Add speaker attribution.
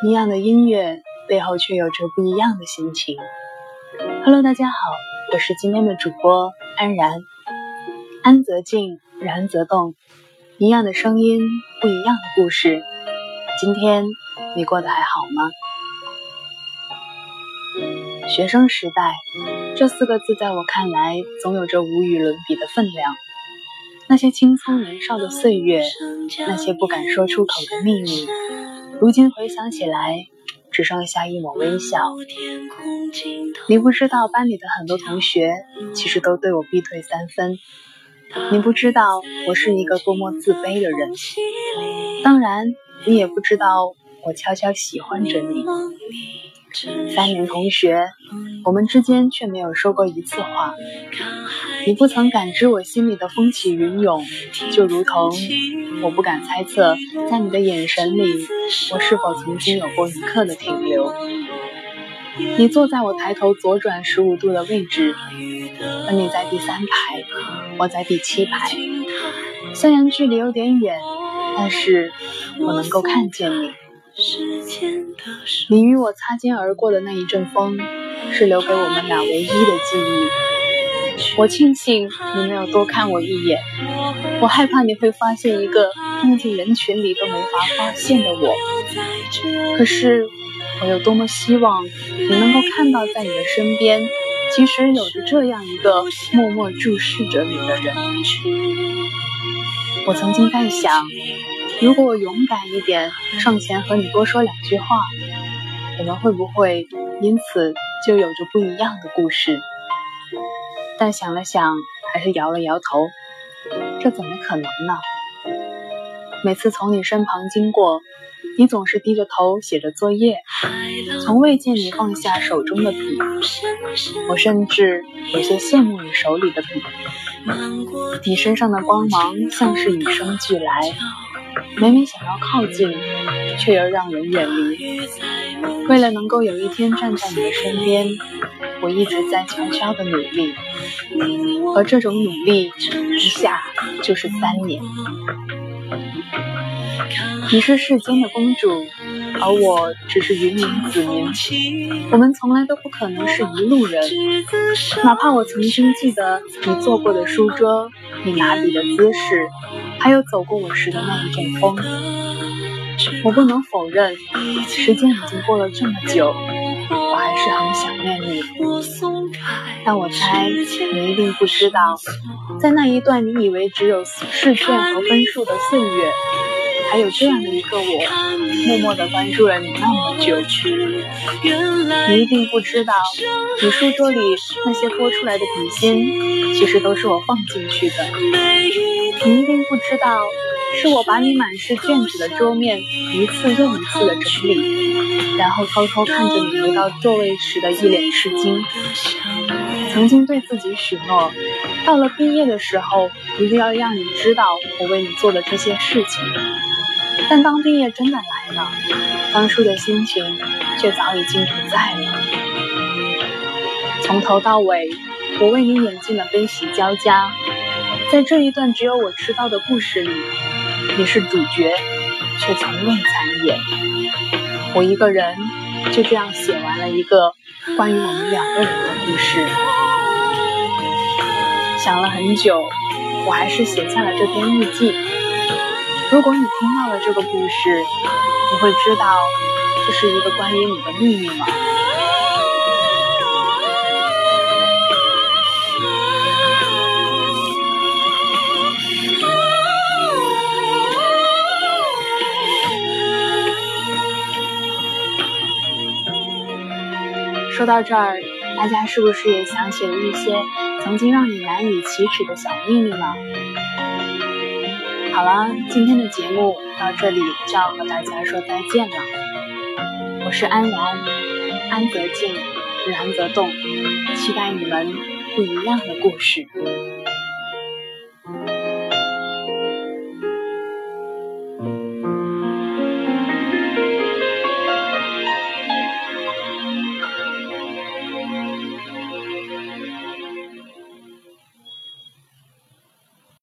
Speaker 1: 一样的音乐背后却有着不一样的心情。Hello，大家好，我是今天的主播安然。安则静，然则动，一样的声音，不一样的故事。今天你过得还好吗？学生时代这四个字，在我看来，总有着无与伦比的分量。那些青葱年少的岁月，那些不敢说出口的秘密，如今回想起来，只剩下一抹微笑。你不知道班里的很多同学，其实都对我避退三分。你不知道我是一个多么自卑的人。当然，你也不知道我悄悄喜欢着你。三年同学，我们之间却没有说过一次话。你不曾感知我心里的风起云涌，就如同我不敢猜测，在你的眼神里，我是否曾经有过一刻的停留。你坐在我抬头左转十五度的位置，而你在第三排，我在第七排。虽然距离有点远，但是我能够看见你。你与我擦肩而过的那一阵风，是留给我们俩唯一的记忆。我庆幸你没有多看我一眼，我害怕你会发现一个混进人群里都没法发现的我。可是，我有多么希望你能够看到，在你的身边，其实有着这样一个默默注视着你的人。我曾经在想。如果我勇敢一点，上前和你多说两句话，我们会不会因此就有着不一样的故事？但想了想，还是摇了摇头，这怎么可能呢？每次从你身旁经过，你总是低着头写着作业，从未见你放下手中的笔。我甚至有些羡慕你手里的笔，你身上的光芒像是与生俱来。每每想要靠近，却又让人远离。为了能够有一天站在你的身边，我一直在悄悄的努力，而这种努力一下就是三年。你是世间的公主，而我只是云林子民。我们从来都不可能是一路人，哪怕我曾经记得你坐过的书桌，你拿笔的姿势。还有走过我时的那一阵风，我不能否认，时间已经过了这么久，我还是很想念你。但我猜你一定不知道，在那一段你以为只有试卷和分数的岁月，还有这样的一个我，默默的关注了你那么久。你一定不知道，你书桌里那些多出来的笔芯，其实都是我放进去的。你一定不知道，是我把你满是卷子的桌面一次又一次的整理，然后偷偷看着你回到座位时的一脸吃惊。曾经对自己许诺，到了毕业的时候，一定要让你知道我为你做的这些事情。但当毕业真的来了，当初的心情却早已经不在了。从头到尾，我为你演尽了悲喜交加。在这一段只有我知道的故事里，你是主角，却从未参演。我一个人就这样写完了一个关于我们两个人的故事。想了很久，我还是写下了这篇日记。如果你听到了这个故事，你会知道这是一个关于你的秘密吗？说到这儿，大家是不是也想起了一些曾经让你难以启齿的小秘密呢？好了，今天的节目到这里就要和大家说再见了。我是安然，安则静，然则动，期待你们不一样的故事。